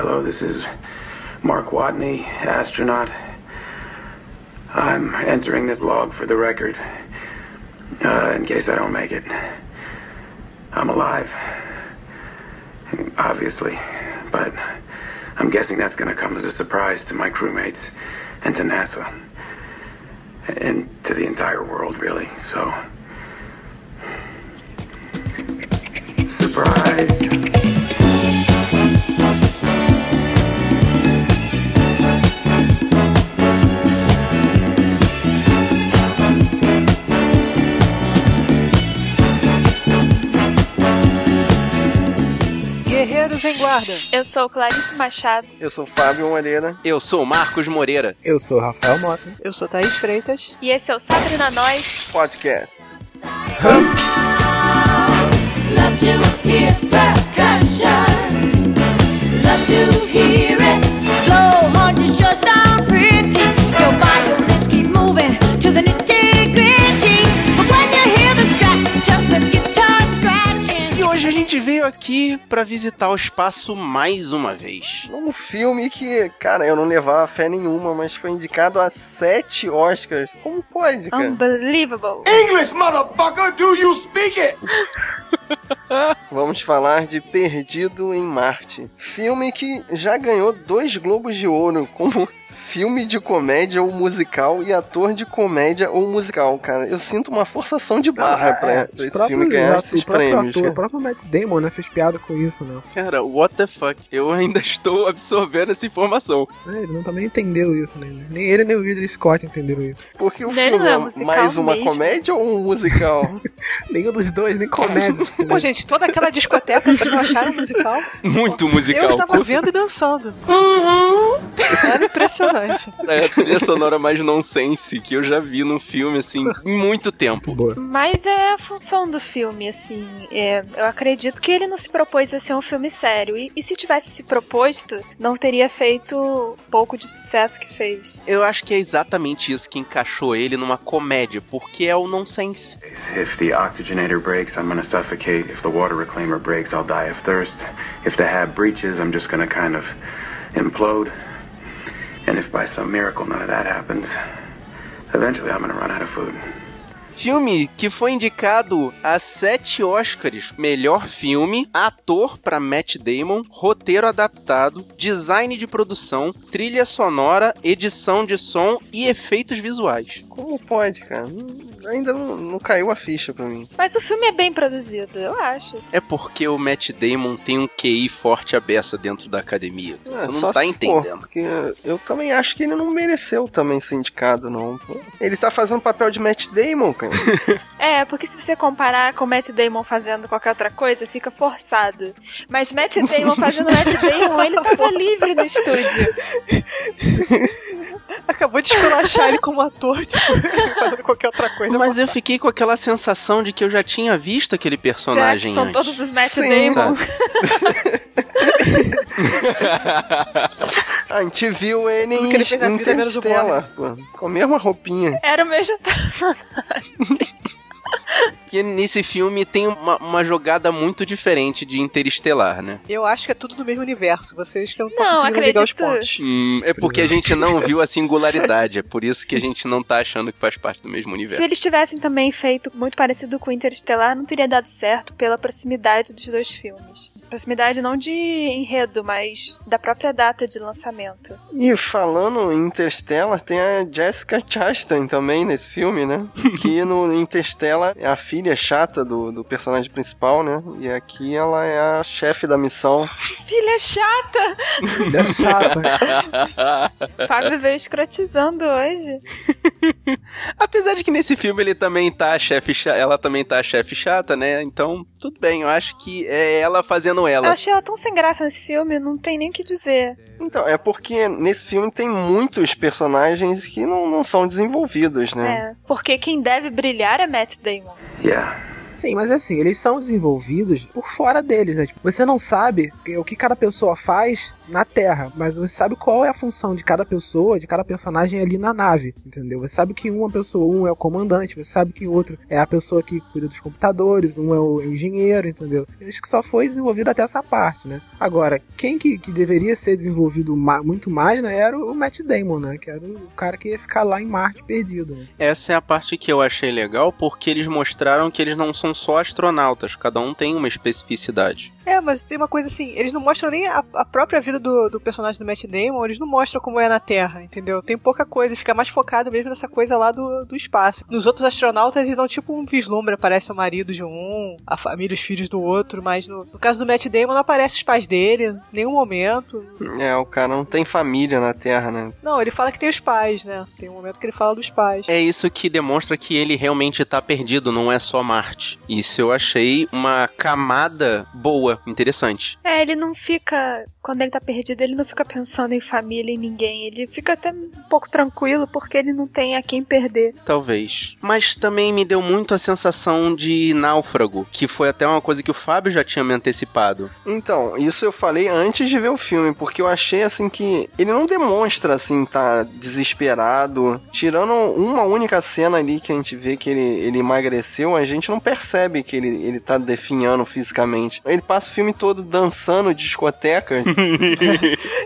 hello, this is Mark Watney, astronaut. I'm entering this log for the record, uh, in case I don't make it. I'm alive, obviously, but I'm guessing that's going to come as a surprise to my crewmates and to NASA, and to the entire world, really. So, Guerreiros em Guarda. Eu sou Clarice Machado. Eu sou Fábio Moreira. Eu sou Marcos Moreira. Eu sou Rafael Mota. Eu sou Thaís Freitas. E esse é o Sabrina Nós Podcast. Love veio aqui pra visitar o espaço mais uma vez. Um filme que, cara, eu não levava fé nenhuma, mas foi indicado a sete Oscars. Como pode, cara? Unbelievable. English, motherfucker, do you speak it? Vamos falar de Perdido em Marte. Filme que já ganhou dois Globos de Ouro como filme de comédia ou musical e ator de comédia ou musical, cara. Eu sinto uma forçação de barra pra, É, pra esse próprios- filme ganhar esses o próprio prêmios. Ator, o próprio Matt Damon, né, fez piada com isso, né? Cara, what the fuck? Eu ainda estou absorvendo essa informação. É, Ele não também entendeu isso, né? Nem ele nem o Ridley Scott entenderam isso. Porque o filme é é mais uma mesmo. comédia ou um musical? Nenhum dos dois, nem comédia. Pô, gente, toda aquela discoteca, vocês não acharam musical? Muito musical. Eu estava vendo e dançando. Era impressionante. É a trilha sonora mais nonsense que eu já vi num filme, assim, em muito tempo. Boa. Mas é a função do filme, assim. é, eu acredito que ele não se propôs a ser um filme sério. E, e se tivesse se proposto, não teria feito o pouco de sucesso que fez. Eu acho que é exatamente isso que encaixou ele numa comédia, porque é o nonsense. If the oxygenator breaks, I'm gonna suffocate. If the water reclaimer breaks, I'll die of thirst. If the hab breaches, I'm just gonna kind of implode. And if by some miracle none of that happens, eventually I'm gonna run out of food. Filme que foi indicado a sete Oscars: melhor filme, ator para Matt Damon, roteiro adaptado, design de produção, trilha sonora, edição de som e efeitos visuais. Como pode, cara? Ainda não, não caiu a ficha pra mim. Mas o filme é bem produzido, eu acho. É porque o Matt Damon tem um QI forte a beça dentro da academia. É, Você não só tá se for, entendendo. porque eu também acho que ele não mereceu também ser indicado, não. Ele tá fazendo papel de Matt Damon, cara. É, porque se você comparar com Matt Damon fazendo qualquer outra coisa, fica forçado. Mas Matt Damon fazendo Matt Damon, ele tava livre no estúdio. Acabou de esculachar ele como ator, tipo, fazendo qualquer outra coisa. Mas eu fiquei com aquela sensação de que eu já tinha visto aquele Será que personagem são antes. todos os Matt Sim, Damon? A gente viu ele Tudo em pô, com a mesma roupinha. Era o mesmo personagem. Porque nesse filme tem uma, uma jogada muito diferente de Interestelar, né? Eu acho que é tudo do mesmo universo. Vocês que não estão Não, conseguindo ligar os acredito. pontos. Hum, é porque a gente não viu a singularidade, é por isso que a gente não tá achando que faz parte do mesmo Se universo. eles tivessem também feito muito parecido com Interestelar, não teria dado certo pela proximidade dos dois filmes. Proximidade não de enredo, mas da própria data de lançamento. E falando em Interstellar, tem a Jessica Chastain também nesse filme, né? Que no Interstellar é a filha chata do, do personagem principal, né? E aqui ela é a chefe da missão. Filha chata! Ele é chato. Fábio veio escrotizando hoje. Apesar de que nesse filme ele também tá a chefe ela também tá a chefe chata, né? Então, tudo bem, eu acho que é ela fazendo Eu ela. achei ela tão sem graça nesse filme, não tem nem o que dizer. Então, é porque nesse filme tem muitos personagens que não, não são desenvolvidos, né? É, porque quem deve brilhar é Matt Damon. Yeah, Sim, mas é assim, eles são desenvolvidos por fora deles, né? Tipo, você não sabe o que cada pessoa faz na Terra, mas você sabe qual é a função de cada pessoa, de cada personagem ali na nave, entendeu? Você sabe que uma pessoa, um é o comandante, você sabe que o outro é a pessoa que cuida dos computadores, um é o engenheiro, entendeu? Acho que só foi desenvolvido até essa parte, né? Agora, quem que, que deveria ser desenvolvido ma- muito mais, né, era o Matt Damon, né? Que era o cara que ia ficar lá em Marte perdido, né? Essa é a parte que eu achei legal, porque eles mostraram que eles não são só astronautas, cada um tem uma especificidade. É, mas tem uma coisa assim, eles não mostram nem a, a própria vida do, do personagem do Matt Damon, eles não mostram como é na Terra, entendeu? Tem pouca coisa, fica mais focado mesmo nessa coisa lá do, do espaço. Nos outros astronautas, eles dão tipo um vislumbre, aparece o marido de um, a família, os filhos do outro, mas no, no caso do Matt Damon não aparece os pais dele, nenhum momento. É, o cara não tem família na Terra, né? Não, ele fala que tem os pais, né? Tem um momento que ele fala dos pais. É isso que demonstra que ele realmente tá perdido, não é só Marte. Isso eu achei uma camada boa, interessante. É, ele não fica. Quando ele tá perdido, ele não fica pensando em família, em ninguém. Ele fica até um pouco tranquilo porque ele não tem a quem perder. Talvez. Mas também me deu muito a sensação de náufrago, que foi até uma coisa que o Fábio já tinha me antecipado. Então, isso eu falei antes de ver o filme, porque eu achei assim que ele não demonstra assim tá desesperado. Tirando uma única cena ali que a gente vê que ele, ele emagreceu, a gente não percebe que ele, ele tá definhando fisicamente. Ele passa o filme todo dançando discoteca.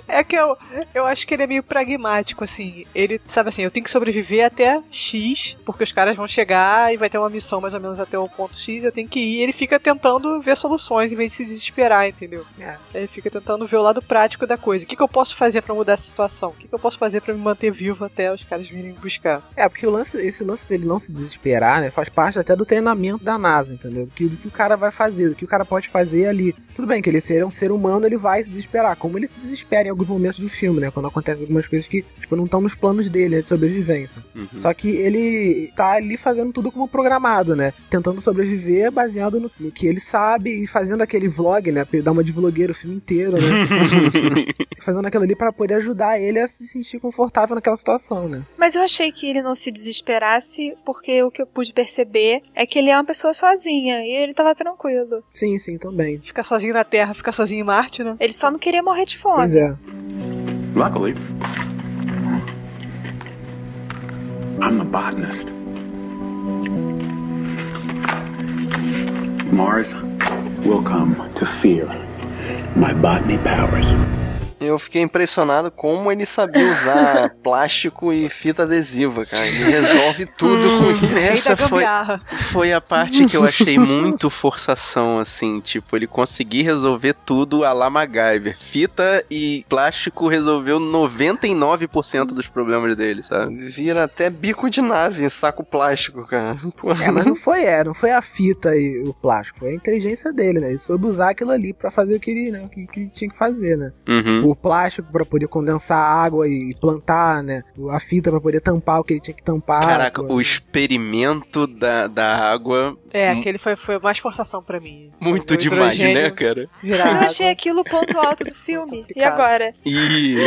É que eu, eu acho que ele é meio pragmático, assim. Ele, sabe assim, eu tenho que sobreviver até X, porque os caras vão chegar e vai ter uma missão mais ou menos até o ponto X, eu tenho que ir. Ele fica tentando ver soluções em vez de se desesperar, entendeu? É. Ele fica tentando ver o lado prático da coisa. O que, que eu posso fazer pra mudar essa situação? O que, que eu posso fazer pra me manter vivo até os caras virem buscar? É, porque o lance, esse lance dele não se desesperar, né, faz parte até do treinamento da NASA, entendeu? Do que, do que o cara vai fazer, do que o cara pode fazer ali. Tudo bem que ele ser um ser humano, ele vai se desesperar, como ele se desespera em alguns momentos do filme, né? Quando acontecem algumas coisas que, tipo, não estão nos planos dele, né, de sobrevivência. Uhum. Só que ele tá ali fazendo tudo como programado, né? Tentando sobreviver baseado no, no que ele sabe e fazendo aquele vlog, né? Pra ele dar uma de vlogueiro o filme inteiro, né? fazendo aquilo ali para poder ajudar ele a se sentir confortável naquela situação, né? Mas eu achei que ele não se desesperasse, porque o que eu pude perceber é que ele é uma pessoa sozinha e ele tava tranquilo. Sim, sim, também. Ficar sozinho na Terra, ficar sozinho em Marte, né? Ele só não queria morrer de fome. Pois é. Luckily, I'm a botanist. Mars will come to fear my botany powers. Eu fiquei impressionado como ele sabia usar plástico e fita adesiva, cara. Ele resolve tudo com isso. Essa foi, foi a parte que eu achei muito forçação, assim. Tipo, ele conseguir resolver tudo a la MacGyver. Fita e plástico resolveu 99% dos problemas dele, sabe? Vira até bico de nave, saco plástico, cara. Pô. É, mas não foi, é, não foi a fita e o plástico, foi a inteligência dele, né? Ele soube usar aquilo ali pra fazer o que ele, né, o que, que ele tinha que fazer, né? Uhum. O plástico pra poder condensar a água e plantar, né? A fita pra poder tampar o que ele tinha que tampar. Caraca, o experimento da, da água. É, aquele foi, foi mais forçação pra mim. Muito demais, né, cara? Mas eu achei aquilo o ponto alto do filme. E agora? E.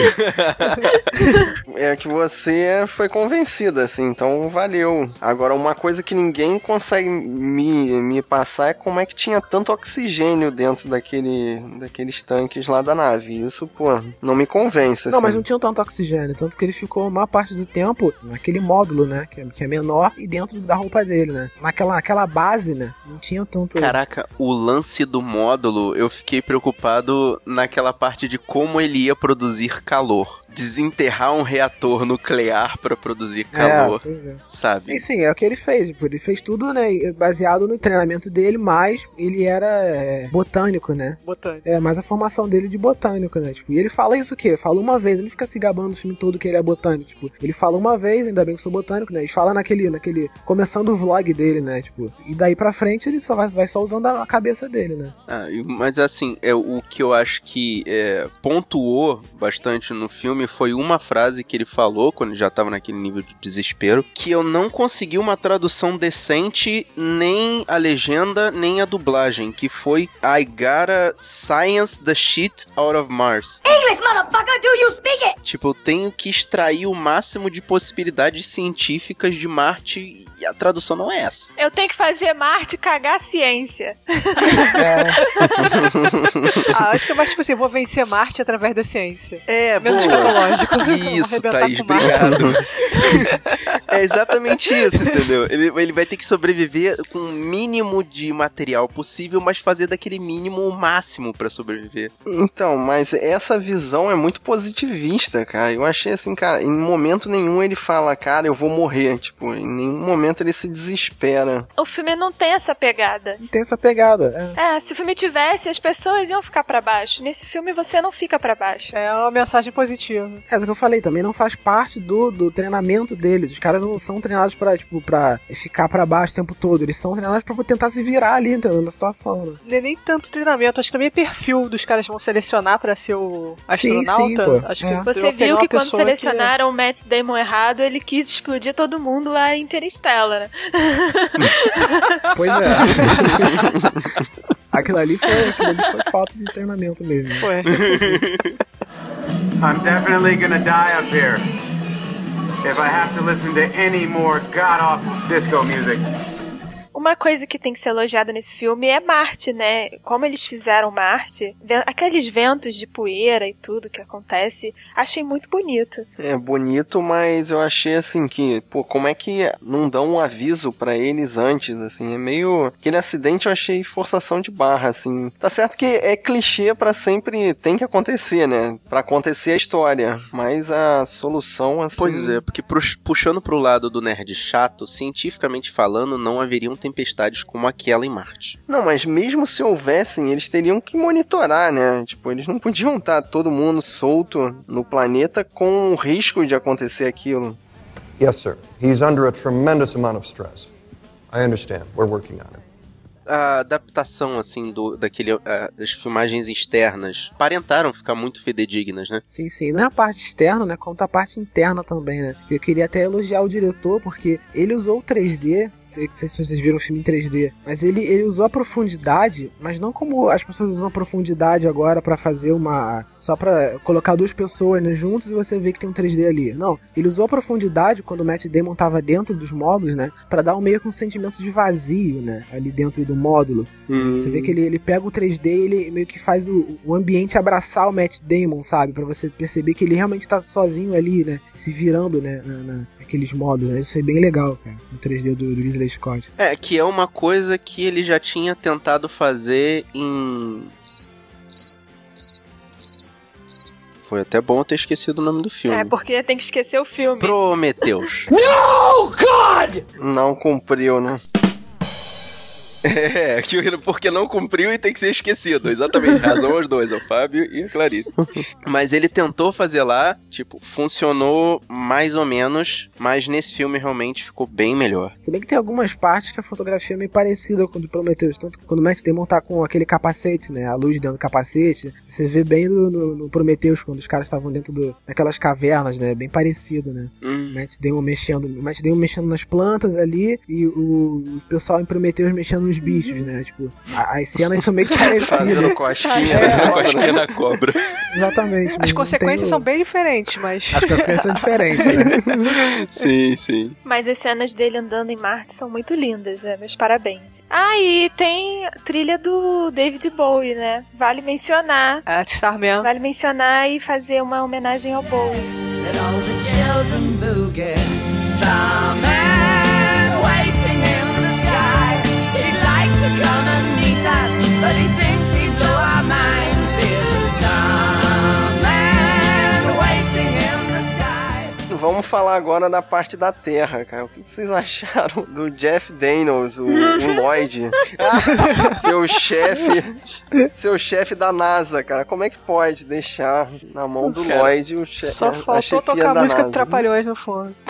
É que você foi convencida, assim, então valeu. Agora, uma coisa que ninguém consegue me, me passar é como é que tinha tanto oxigênio dentro daquele, daqueles tanques lá da nave. Isso, pô, não me convence, Não, assim. mas não tinha tanto oxigênio, tanto que ele ficou a maior parte do tempo naquele módulo, né? Que é, que é menor e dentro da roupa dele, né? Naquela, naquela base, né? Não tinha tanto. Caraca, o lance do módulo, eu fiquei preocupado naquela parte de como ele ia produzir calor. Desenterrar um reator nuclear pra produzir calor, É, é. sabe? E sim, é o que ele fez. Tipo, ele fez tudo, né? Baseado no treinamento dele, mas ele era é, botânico, né? Botânico. É, mas a formação dele de botânico, né? Tipo, e ele fala isso o quê? Fala uma vez, ele não fica se gabando o filme todo que ele é botânico. Tipo, ele fala uma vez, ainda bem que eu sou botânico, né? Ele fala naquele, naquele. Começando o vlog dele, né? Tipo, e daí pra frente ele só vai, vai só usando a cabeça dele, né? Ah, e- mas assim, é o que eu acho que é, pontuou bastante no filme filme foi uma frase que ele falou quando ele já tava naquele nível de desespero, que eu não consegui uma tradução decente, nem a legenda, nem a dublagem, que foi I gotta science the shit out of Mars. English, motherfucker, do you speak it? Tipo, eu tenho que extrair o máximo de possibilidades científicas de Marte e a tradução não é essa. Eu tenho que fazer Marte cagar a ciência. Ah, acho que é mais tipo assim, vou vencer Marte através da ciência. É, Menos boa. Escatológico. Isso, Thaís, obrigado. é exatamente isso, entendeu? Ele, ele vai ter que sobreviver com o mínimo de material possível, mas fazer daquele mínimo o máximo pra sobreviver. Então, mas essa visão é muito positivista, cara. Eu achei assim, cara, em momento nenhum ele fala, cara, eu vou morrer. Tipo, em nenhum momento ele se desespera. O filme não tem essa pegada. Não tem essa pegada. é. É, se o filme tivesse, as pessoas iam ficar pra baixo. Nesse filme você não fica pra baixo. É uma mensagem positiva. É, isso que eu falei, também não faz parte do, do treinamento deles. Os caras não são treinados pra, tipo, pra ficar pra baixo o tempo todo. Eles são treinados pra tentar se virar ali, entendeu? Na situação, né? Nem, nem tanto treinamento, acho que também é perfil dos caras que vão selecionar pra ser o Sim, astronauta. sim, pô. Acho É. que Você vão pegar viu que quando selecionaram o Matt Damon errado, ele quis explodir todo mundo lá em Interstellar, né? Pois é. aquilo ali foi, aquilo ali foi falta de treinamento mesmo. Pô, é. I'm definitely gonna die up here. If I have to listen to any more god awful disco music. Uma coisa que tem que ser elogiada nesse filme é Marte, né? Como eles fizeram Marte, aqueles ventos de poeira e tudo que acontece, achei muito bonito. É bonito, mas eu achei assim que, pô, como é que não dão um aviso pra eles antes, assim? É meio. Aquele acidente eu achei forçação de barra, assim. Tá certo que é clichê pra sempre. Tem que acontecer, né? Pra acontecer a história. Mas a solução, assim. Pois é, porque puxando pro lado do nerd chato, cientificamente falando, não haveriam tempestades como aquela em Marte. Não, mas mesmo se houvessem, eles teriam que monitorar, né? Tipo, eles não podiam estar todo mundo solto no planeta com o risco de acontecer aquilo. Yes, sir. He's under a tremendous amount of stress. I understand. We're working on it. A adaptação, assim, do, daquele, ah, das filmagens externas parentaram ficar muito fidedignas, né? Sim, sim. Não é a parte externa, né? Tá a parte interna também, né? Eu queria até elogiar o diretor, porque ele usou o 3D. Não sei, se vocês viram o filme em 3D. Mas ele, ele usou a profundidade, mas não como as pessoas usam profundidade agora pra fazer uma. Só pra colocar duas pessoas né, e você vê que tem um 3D ali. Não. Ele usou a profundidade quando o Matt Damon tava dentro dos módulos, né? Pra dar um meio que um sentimento de vazio, né? Ali dentro do módulo. Você vê que ele, ele pega o 3D e ele meio que faz o, o ambiente abraçar o Matt Damon, sabe? Pra você perceber que ele realmente tá sozinho ali, né? Se virando, né? Na, na- naqueles modos, né? Isso é bem legal, cara. O 3D do, do Ridley Scott. É, que é uma coisa que ele já tinha tentado fazer em. Foi até bom eu ter esquecido o nome do filme. É, porque tem que esquecer o filme. Prometeus. Não cumpriu, né? É, que- porque não cumpriu e tem que ser esquecido. Exatamente, razão aos dois, ao Fábio e a Clarice. Mas ele tentou fazer lá, tipo, funcionou mais ou menos, mas nesse filme realmente ficou bem melhor. Se bem que tem algumas partes que a fotografia é meio parecida com o do Prometheus. Tanto que quando o Matt Damon tá com aquele capacete, né? A luz dentro do capacete. Você vê bem no, no, no Prometheus, quando os caras estavam dentro do, daquelas cavernas, né? Bem parecido, né? Hum. O Matt Damon mexendo, o Matt Damon mexendo nas plantas ali e o, o pessoal em Prometheus mexendo nos bichos, né? Tipo, a- as cenas são meio parecidas. Fazendo cosquinha. É. Fazendo cosquinha na cobra. Exatamente. As consequências são bem diferentes, mas. As consequências são diferentes, né? Sim, sim. Mas as cenas dele andando em Marte são muito lindas, é, meus parabéns. Ah, e tem trilha do David Bowie, né? Vale mencionar. É, Starman. Vale mencionar e fazer uma homenagem ao Bowie. Let all the children boogie. Vamos falar agora da parte da Terra, cara. O que vocês acharam do Jeff Daniels, o, o Lloyd? seu chefe. Seu chefe da NASA, cara. Como é que pode deixar na mão do Cara, Lloyd o chefe? Só faltou tocar a música de NASA? Trapalhões no fundo.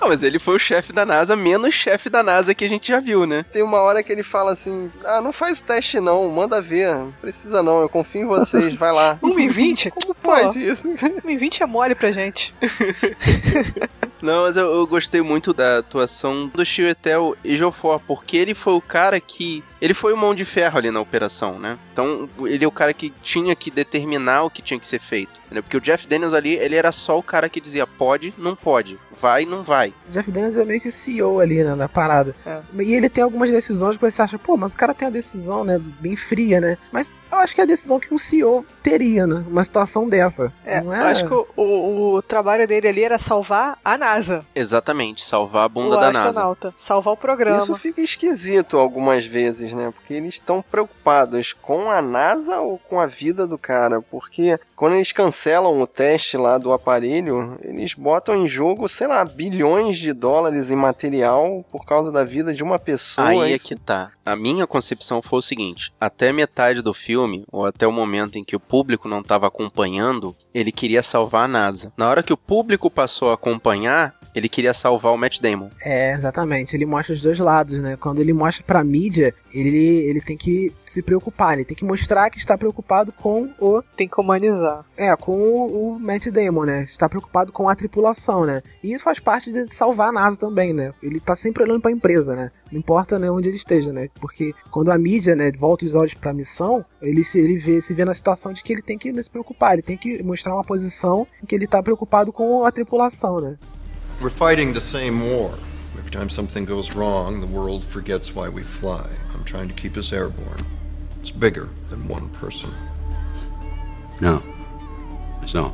Ah, mas ele foi o chefe da NASA, menos chefe da NASA que a gente já viu, né? Tem uma hora que ele fala assim: Ah, não faz teste não, manda ver. Não precisa não, eu confio em vocês, vai lá. 1 e 20? Como pode isso? 2020 é mole pra gente. Não, mas eu, eu gostei muito da atuação do Chiwetel Ejiofor, porque ele foi o cara que... Ele foi o mão de ferro ali na operação, né? Então, ele é o cara que tinha que determinar o que tinha que ser feito. Entendeu? Porque o Jeff Daniels ali, ele era só o cara que dizia pode, não pode. Vai, não vai. Jeff Daniels é meio que o CEO ali, né, da parada. É. E ele tem algumas decisões que você acha, pô, mas o cara tem a decisão, né, bem fria, né? Mas eu acho que é a decisão que um CEO teria, né? Uma situação dessa. É, não eu acho que o, o- o trabalho dele ali era salvar a NASA. Exatamente, salvar a bunda o da NASA. astronauta. Salvar o programa. Isso fica esquisito algumas vezes, né? Porque eles estão preocupados com a NASA ou com a vida do cara. Porque quando eles cancelam o teste lá do aparelho, eles botam em jogo, sei lá, bilhões de dólares em material por causa da vida de uma pessoa. Aí é Isso- que tá. A minha concepção foi o seguinte: até metade do filme, ou até o momento em que o público não estava acompanhando, ele queria salvar a NASA. Na hora que o público passou a acompanhar, ele queria salvar o Matt Damon. É, exatamente. Ele mostra os dois lados, né? Quando ele mostra pra mídia, ele, ele tem que se preocupar, ele tem que mostrar que está preocupado com o. Tem que humanizar. É, com o, o Matt Damon, né? Está preocupado com a tripulação, né? E faz parte de salvar a NASA também, né? Ele tá sempre olhando pra empresa, né? Não importa né, onde ele esteja, né? Porque quando a mídia, né, volta os olhos pra missão, ele se, ele vê, se vê na situação de que ele tem que se preocupar, ele tem que mostrar uma posição em que ele tá preocupado com a tripulação, né? We're fighting the same war. Every time something goes wrong, the world forgets why we fly. I'm trying to keep us airborne. It's bigger than one person. No. It's not.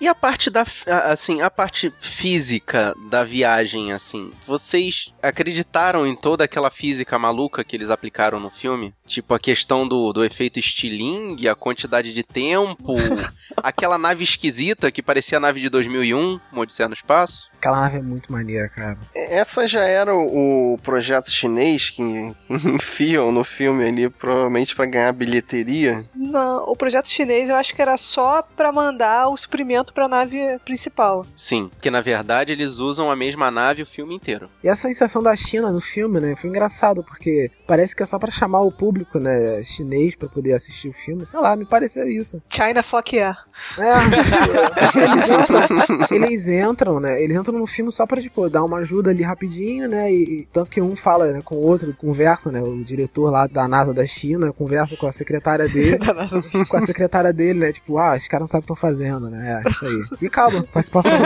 E a parte da, assim, a parte física da viagem, assim, vocês acreditaram em toda aquela física maluca que eles aplicaram no filme? Tipo, a questão do, do efeito estilingue, a quantidade de tempo, aquela nave esquisita que parecia a nave de 2001, uma Odisseia no Espaço? Aquela nave é muito maneira, cara. Essa já era o, o projeto chinês que, enfiam no filme ali, provavelmente pra ganhar bilheteria. Não, o projeto chinês eu acho que era só pra mandar o suprimento pra nave principal. Sim, porque na verdade eles usam a mesma nave o filme inteiro. E essa inserção da China no filme, né, foi engraçado, porque parece que é só pra chamar o público, né, chinês pra poder assistir o filme. Sei lá, me pareceu isso. China fuck yeah. É, eles entram, eles entram, né, eles entram no filme só pra, tipo, dar uma ajuda ali rapidinho, né, e, e tanto que um fala né, com o outro, conversa, né, o diretor lá da NASA da China, conversa com a secretária dele, com a secretária dele, né, tipo, ah, os caras não sabem o que estão fazendo, né, é isso aí. E calma, participação.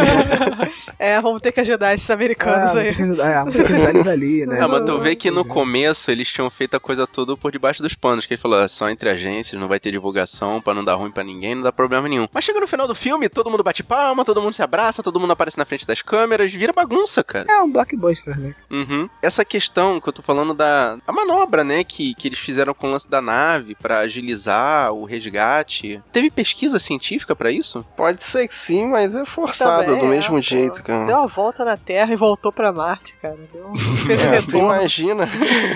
É, vamos ter que ajudar esses americanos É, aí. vamos ter que ajudar- é, vamos ter que eles ali, né. Ah, mas tu vê que no começo eles tinham feito a coisa toda por debaixo dos panos, que ele falou, "É só entre agências, não vai ter divulgação pra não dar ruim pra ninguém, não dá problema nenhum. Mas chega no final do filme, todo mundo bate palma, todo mundo se abraça, todo mundo aparece na frente das câmeras, vira bagunça, cara. É um blockbuster, né? Uhum. Essa questão que eu tô falando da a manobra, né, que, que eles fizeram com o lance da nave pra agilizar o resgate. Teve pesquisa científica pra isso? Pode ser que sim, mas é forçado Também do é, mesmo pô. jeito, cara. Deu uma volta na Terra e voltou pra Marte, cara. Deu Fez É, retorno. imagina.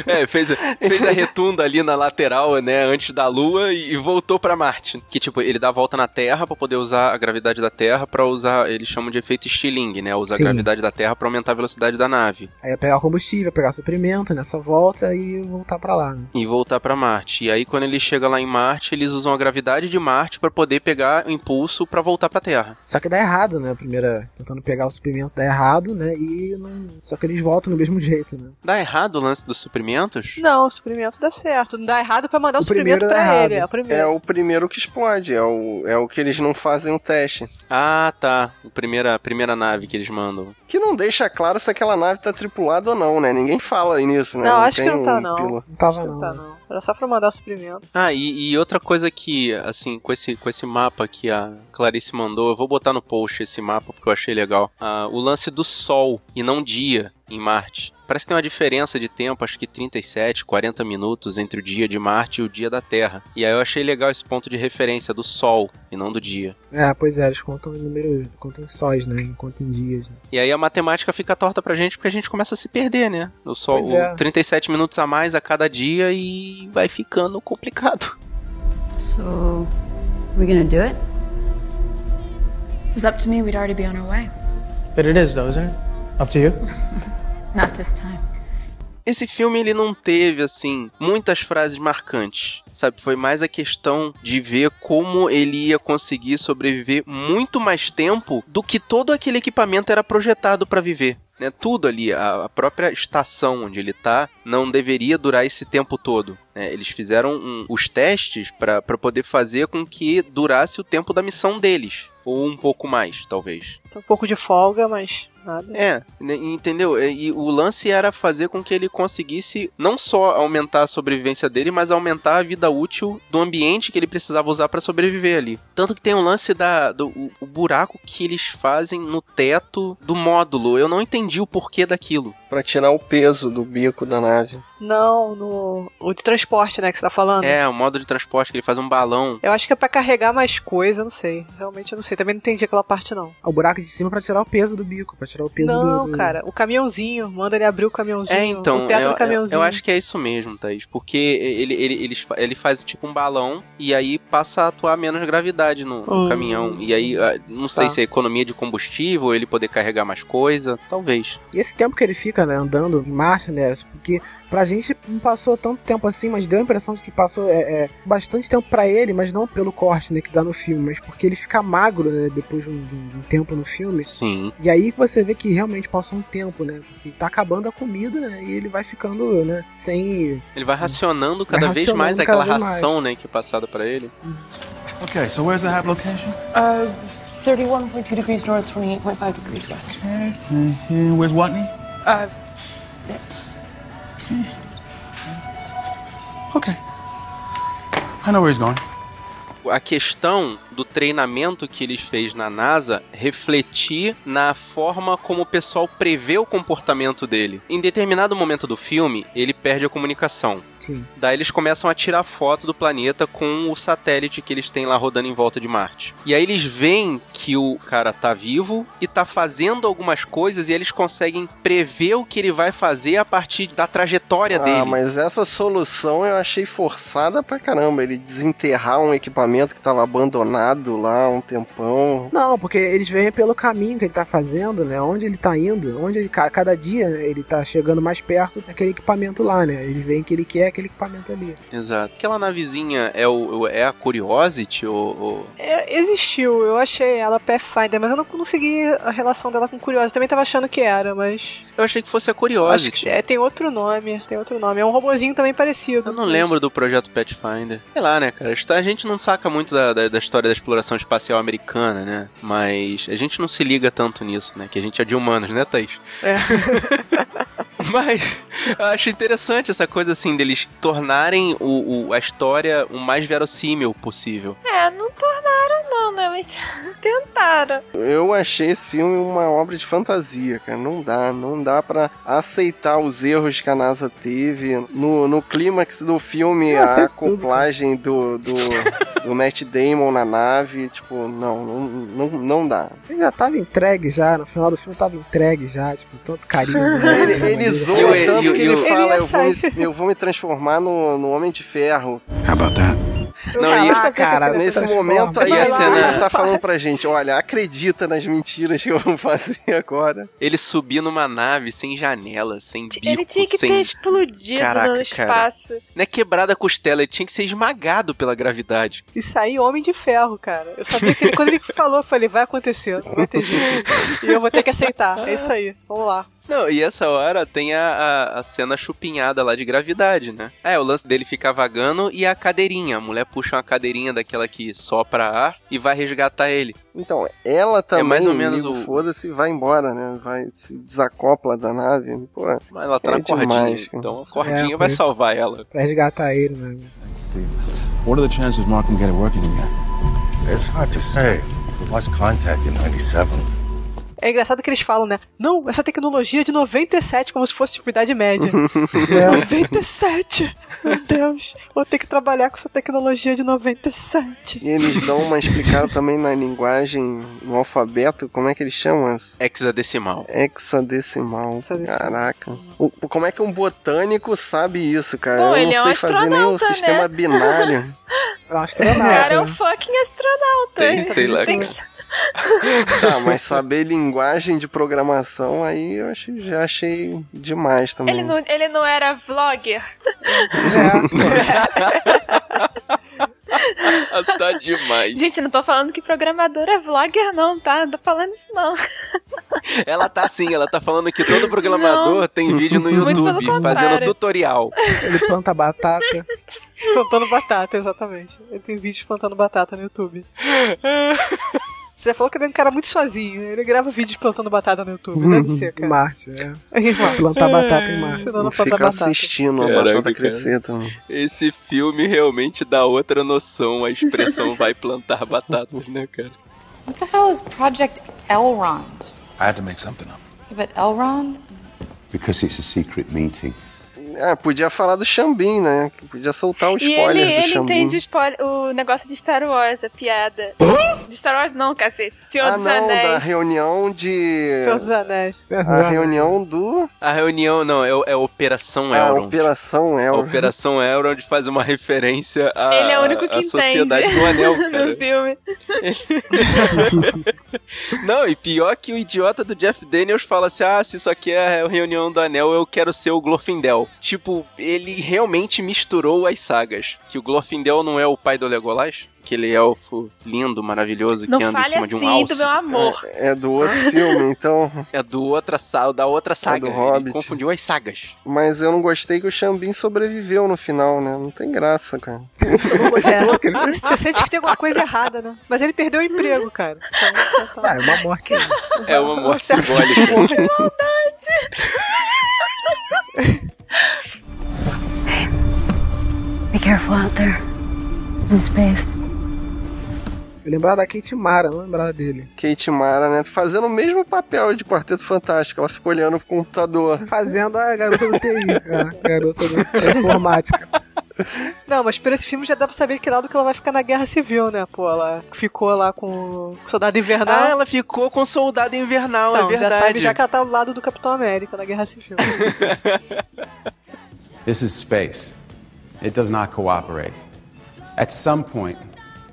É, fez, fez a retunda ali na lateral, né, antes da Lua e, e voltou pra Marte. Que, tipo, ele dá a volta na Terra pra poder usar a gravidade da Terra pra usar, eles chamam de efeito Stirling, né, usar Sim. a gravidade da Terra pra aumentar a velocidade da nave. Aí ia pegar o combustível, pegar suprimento nessa volta e voltar pra lá, né? E voltar pra Marte. E aí, quando ele chega lá em Marte, eles usam a gravidade de Marte pra poder pegar o impulso pra voltar pra Terra. Só que dá errado, né? A primeira, tentando pegar o suprimento dá errado, né? E não... Só que eles voltam no mesmo jeito, né? Dá errado o lance dos suprimentos? Não, o suprimento dá certo. Não dá errado pra mandar o, O suprimento pra errado. ele. É o primeiro. É o primeiro que explode, é o, é o que eles não fazem o teste. Ah, tá. A primeira, a primeira nave que eles mandam. Que não deixa claro se aquela nave tá tripulada ou não, né? Ninguém fala nisso, né? Não, acho que tem não tá, um não. piloto. Não tava Acho que não. tá, não. Era só pra mandar suprimento. Ah, e, e outra coisa que, assim, com esse, com esse mapa que a Clarice mandou, eu vou botar no post esse mapa porque eu achei legal. Ah, o lance do Sol e não dia em Marte. Parece que tem uma diferença de tempo, acho que 37, 40 minutos entre o dia de Marte e o dia da Terra. E aí eu achei legal esse ponto de referência do Sol e não do dia. É, pois é, eles contam em número, contam em sóis, né? Contam em dias. né? E aí a matemática fica torta pra gente porque a gente começa a se perder, né? O Sol, Pois é. o 37 minutos a mais a cada dia e vai ficando complicado. So, we gonna do it? If it was up to me, we'd already be on our way. But it is, though, isn't it? Up to you? Not this time. Esse filme ele não teve assim muitas frases marcantes, sabe? Foi mais a questão de ver como ele ia conseguir sobreviver muito mais tempo do que todo aquele equipamento era projetado para viver. Né, tudo ali, a, a própria estação onde ele tá, não deveria durar esse tempo todo. né? eles fizeram um- os testes para poder fazer com que durasse o tempo da missão deles. Ou um pouco mais, talvez. Tem um pouco de folga, mas nada. É, né, entendeu? E, o lance era fazer com que ele conseguisse não só aumentar a sobrevivência dele, mas aumentar a vida útil do ambiente que ele precisava usar pra sobreviver ali. Tanto que tem um lance da do o buraco que eles fazem no teto do módulo. Eu não entendi o porquê daquilo. Pra tirar o peso do bico da nave. Não, no. O de transporte, né, que você tá falando? É, o modo de transporte que ele faz um balão. Eu acho que é pra carregar mais coisa, não sei. Realmente eu não sei. Também não entendi aquela parte, não. O buraco de cima pra tirar o peso do bico, pra tirar o peso não, do, do- cara. O caminhãozinho. Manda ele abrir o caminhãozinho. É, então, o teto eu, do caminhãozinho. eu, eu acho que é isso mesmo, Thaís. Porque ele, ele, ele, ele faz tipo um balão e aí passa a atuar menos gravidade no, no Hum. caminhão. E aí, ah, não sei Tá. se é economia de combustível, ele poder carregar mais coisa. Talvez. E esse tempo que ele fica, né, andando marcha, né, porque pra gente não passou tanto tempo assim, mas deu a impressão de que passou é, é, bastante tempo pra ele, mas não pelo corte, né, que dá no filme, mas porque ele fica magro, né, depois de um, de um- tempo no filme. Sim. E aí você vê que realmente passou um tempo, né, porque tá acabando a comida, né, e ele vai ficando, né, sem... Ele vai racionando Vai cada vez racionando mais cada aquela vez mais. ração, né, que é passada pra ele. Okay, so where's the hab location? Uh, 31.2 degrees north, 28.5 degrees west. And where's Watney? Uh, Okay. I know where he's going. A questão do treinamento que eles fez na NASA refletir na forma como o pessoal prevê o comportamento dele. Em determinado momento do filme, ele perde a comunicação. Sim. Daí eles começam a tirar foto do planeta com o satélite que eles têm lá rodando em volta de Marte. E aí eles veem que o cara tá vivo e tá fazendo algumas coisas e eles conseguem prever o que ele vai fazer a partir da trajetória Ah, dele. mas essa solução eu achei forçada pra caramba. Ele desenterrar um equipamento que tava abandonado lá há um tempão. Não, porque eles veem pelo caminho que ele tá fazendo, né, onde ele tá indo, onde ele, ca- cada dia ele tá chegando mais perto daquele equipamento lá, né, eles veem que ele quer aquele equipamento ali. Exato. Aquela navezinha é, o, é a Curiosity ou... ou- É, existiu, eu achei ela Pathfinder, mas eu não consegui a relação dela com Curiosa. Também tava achando que era, mas. Eu achei que fosse a Acho Curiosity. que é, tem outro nome. Tem outro nome. É um robozinho também parecido. Eu não lembro do projeto Pathfinder. Sei lá, né, cara? A gente não saca muito da, da, da história da exploração espacial americana, né? Mas a gente não se liga tanto nisso, né? Que a gente é de humanos, né, Thaís? É. Mas eu acho interessante essa coisa assim deles tornarem o, o- a história o mais verossímil possível. É, não tornaram não, né? Mas tentaram. Eu achei esse filme uma obra de fantasia, cara. Não dá, não dá pra aceitar os erros que a NASA teve. No, no clímax do filme, Não, a acoplagem do, do, do Matt Damon na nave, tipo, não, não, não, não dá. Ele já tava entregue já, no final do filme tava entregue já, tipo, tanto carinho. né, Ele, ele zoa tanto eu- que ele eu- fala, Ele ia eu vou, me, eu vou me transformar no, no Homem de Ferro. How about that? Não, Ah, e- que cara, Nesse momento aí, a cena- tá falando pra gente, olha, acredita nas mentiras que eu vou fazer agora. Ele subir numa nave sem janela, sem bico, Ele tinha que sem... ter explodido Caraca, no cara. espaço. Não é quebrada a costela, ele tinha que ser esmagado pela gravidade. E sair Homem de Ferro, cara. Eu sabia que ele, quando ele falou, eu falei, vai acontecer, não vai ter jeito. E eu vou ter que aceitar. É isso aí. Vamos lá. Não, e essa hora tem a, a, a cena chupinhada lá de gravidade, né? É, o lance dele ficar vagando e a cadeirinha. A mulher puxa uma cadeirinha daquela que sopra ar e vai resgatar ele. Então, ela também, mais ou menos amigo, o- foda-se, vai embora, né? Vai, se desacopla da nave. Pô, Mas ela tá É na cordinha, cara. então a cordinha É, vai salvar ela. Pra resgatar ele, né? What are the chances Mark can get it working again? It's hard to say. We lost contact in 97. É engraçado que eles falam, né? Não, essa tecnologia é de 97, como se fosse tipo idade média. É. 97! Meu Deus, vou ter que trabalhar com essa tecnologia de 97. E eles dão uma explicada também na linguagem, no alfabeto, como é que eles chamam? As Hexadecimal. hexadecimal. Hexadecimal. Caraca. O- como é que um botânico sabe isso, cara? Bom, Eu ele não é sei um fazer nem o astronauta, sistema né? binário. Era um O cara é um astronauta. fucking astronauta. Tem, sei lá, Tem cara. que- Tá, mas saber linguagem de programação aí eu achei, já achei demais também. Ele não, ele não era vlogger? tá demais. Gente, não tô falando que programador é vlogger, não, tá? Não tô falando isso, não. Ela tá sim, ela tá falando que todo programador Não. tem vídeo no YouTube fazendo tutorial. Ele planta batata. Plantando batata, exatamente. Ele tem vídeos plantando batata no YouTube. Você falou que ele é um cara muito sozinho. Ele grava vídeos plantando batata no YouTube. Deve ser, cara. Marte, é. Plantar batata em Marte. Senão não Não fica batata. assistindo a Caraca, batata crescer também. Esse filme realmente dá outra noção. A expressão vai plantar batatas, né, cara? What the hell is Project Elrond? I had to make something up. But Elrond? Because it's a secret meeting. Ah, podia falar do Xambin, né? Podia soltar o E spoiler ele, do ele Xambin. entende o, spoiler- o negócio de Star Wars, a piada. De Star Wars não, cacete. Senhor Ah, dos não, da Anéis. reunião de. Senhor dos Anéis. A reunião do. A reunião, não, é, o- é Operação A Elrond. Operação A Elrond. Operação Elrond faz uma referência à, Ele é o único que à entende Sociedade do Anel, no cara. filme. Não, e pior que o idiota do Jeff Daniels fala assim: ah, se isso aqui é a reunião do anel, eu quero ser o Glorfindel. Tipo, ele realmente misturou as sagas. Que o Glorfindel não é o pai do Legolas? Aquele elfo lindo, maravilhoso, Não que anda em cima de um assim alce. do meu amor. É, é do outro filme, então. É do outra sala, da outra saga. do Ele Hobbit. confundiu as sagas. Mas eu não gostei que o Xambin sobreviveu no final, né? Não tem graça, cara. É. Você sente que tem alguma coisa errada, né? Mas ele perdeu o emprego, cara. Então, então- Ah, é uma morte. É uma morte simbólica. Be careful out there. In space. Eu lembrava da Kate Mara, não lembrava dele. Kate Mara, né? Fazendo o mesmo papel de Quarteto Fantástico. Ela ficou olhando pro computador. Fazendo a garota do TI, a garota do- da informática. Não, mas por esse filme já dá pra saber que lado que ela vai ficar na guerra civil, né? Pô, ela ficou lá com o soldado invernal. Ah, ela ficou com o soldado invernal, Então, é verdade. já sabe já que ela tá do lado do Capitão América na guerra civil. This is space. It does not cooperate. At some point,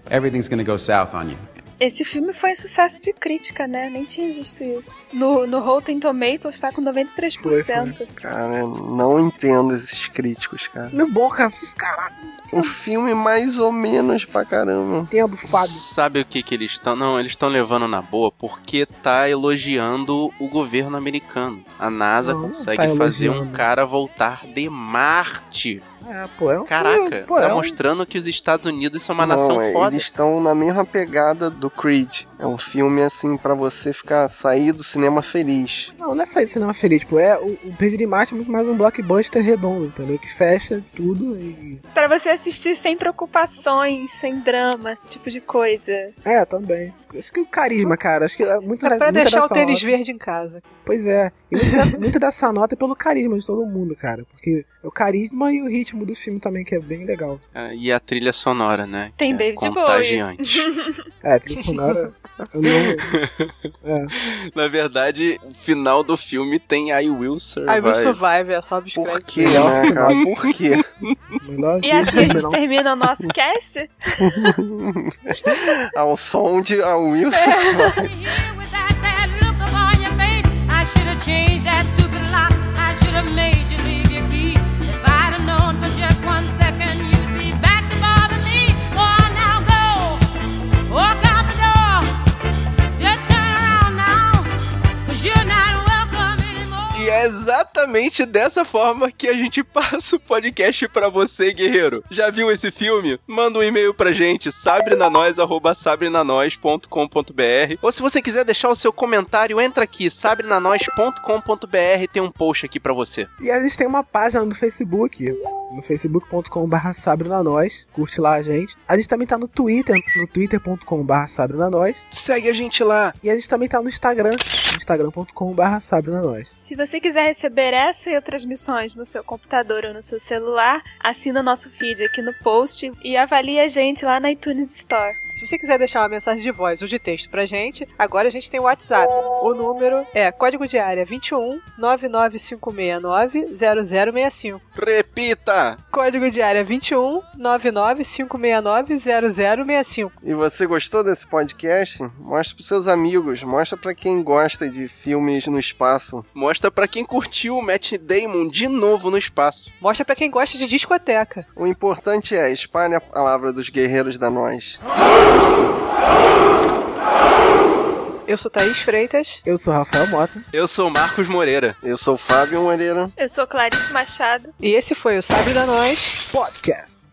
everything's gonna go south on you. Esse filme foi um sucesso de crítica, né? Nem tinha visto isso. No, no Rotten Tomatoes tá com 93%. Cara, não entendo esses críticos, cara. É bom, cara, esses caras. Um filme mais ou menos pra caramba. Entendo, Fábio. Sabe o que que eles estão? Não, eles estão levando na boa porque tá elogiando o governo americano. A NASA Não, consegue tá fazer um cara voltar de Marte. É, pô, é um Caraca, filme, pô, tá é um- mostrando que os Estados Unidos são uma Não, nação é, foda. Eles estão na mesma pegada do Creed. É um filme assim pra você ficar sair do cinema feliz. Não, não é sair de cinema feliz, pô. É, o, o Perdido em Marte é muito mais um blockbuster redondo, entendeu? Que fecha tudo e... Pra você assistir sem preocupações, sem drama, esse tipo de coisa. É, também. Acho que o carisma, cara. Acho que é muito É pra deixar o tênis nota- verde em casa. Pois é. E muito, da- muito dessa nota é pelo carisma de todo mundo, cara. Porque é o carisma e o ritmo do filme também, que é bem legal. Ah, E a trilha sonora, né? Tem que é David contagiante. É, a trilha sonora. Eu não. É. Na verdade, o final do filme tem I Will Survive. I Will Survive, é só biscoito. Por quê, né, cara? Por quê? E assim a gente termina o nosso cast. Ao som de A Will Survive. Exatamente dessa forma que a gente passa o podcast pra você, guerreiro. Já viu esse filme? Manda um e-mail pra gente, sabrenanois.sabrenanois.com.br Ou se você quiser deixar o seu comentário, entra aqui, sabrenanois.com.br, tem um post aqui pra você. E a gente tem uma página no Facebook, no facebook.com.br sabrenanois, curte lá a gente. A gente também tá no Twitter, no twitter.com.br sabrenanois. Segue a gente lá. E a gente também tá no Instagram, no instagram.com.br sabrenanois. Se você quiser receber essa e outras missões no seu computador ou no seu celular, assina nosso feed aqui no post e avalie a gente lá na iTunes Store. Se você quiser deixar uma mensagem de voz ou de texto pra gente, agora a gente tem o WhatsApp. O número é código de área 21 99569 0065. Repita! Código de área 21 99569 0065. E você gostou desse podcast? Mostra pros seus amigos, mostra pra quem gosta de filmes no espaço. Mostra pra quem curtiu o Matt Damon de novo no espaço. Mostra pra quem gosta de discoteca. O importante é espalhe a palavra dos guerreiros da nós. Eu sou Thaís Freitas. Eu sou Rafael Mota. Eu sou Marcos Moreira. Eu sou Fábio Moreira. Eu sou Clarice Machado. E esse foi o Sabe da Nós Podcast.